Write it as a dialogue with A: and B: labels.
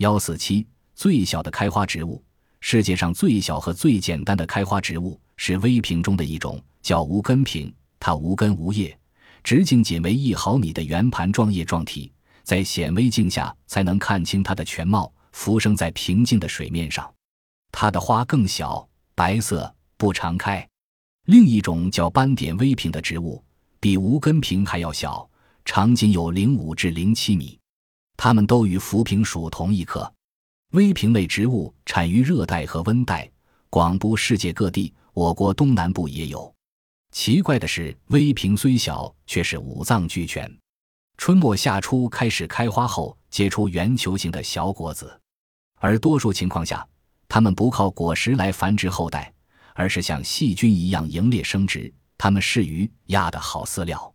A: 幺四七最小的开花植物，世界上最小和最简单的开花植物是微瓶中的一种，叫无根瓶。它无根无叶，直径仅为一毫米的圆盘状叶状体，在显微镜下才能看清它的全貌，浮生在平静的水面上。它的花更小，白色，不常开。另一种叫斑点微萍的植物，比无根瓶还要小，长仅有零五至零七米。它们都与浮萍属同一科。微萍类植物产于热带和温带，广布世界各地，我国东南部也有。奇怪的是，微萍虽小，却是五脏俱全。春末夏初开始开花后，结出圆球形的小果子，而多数情况下，它们不靠果实来繁殖后代，而是像细菌一样营列生殖。它们适于鸭的好饲料。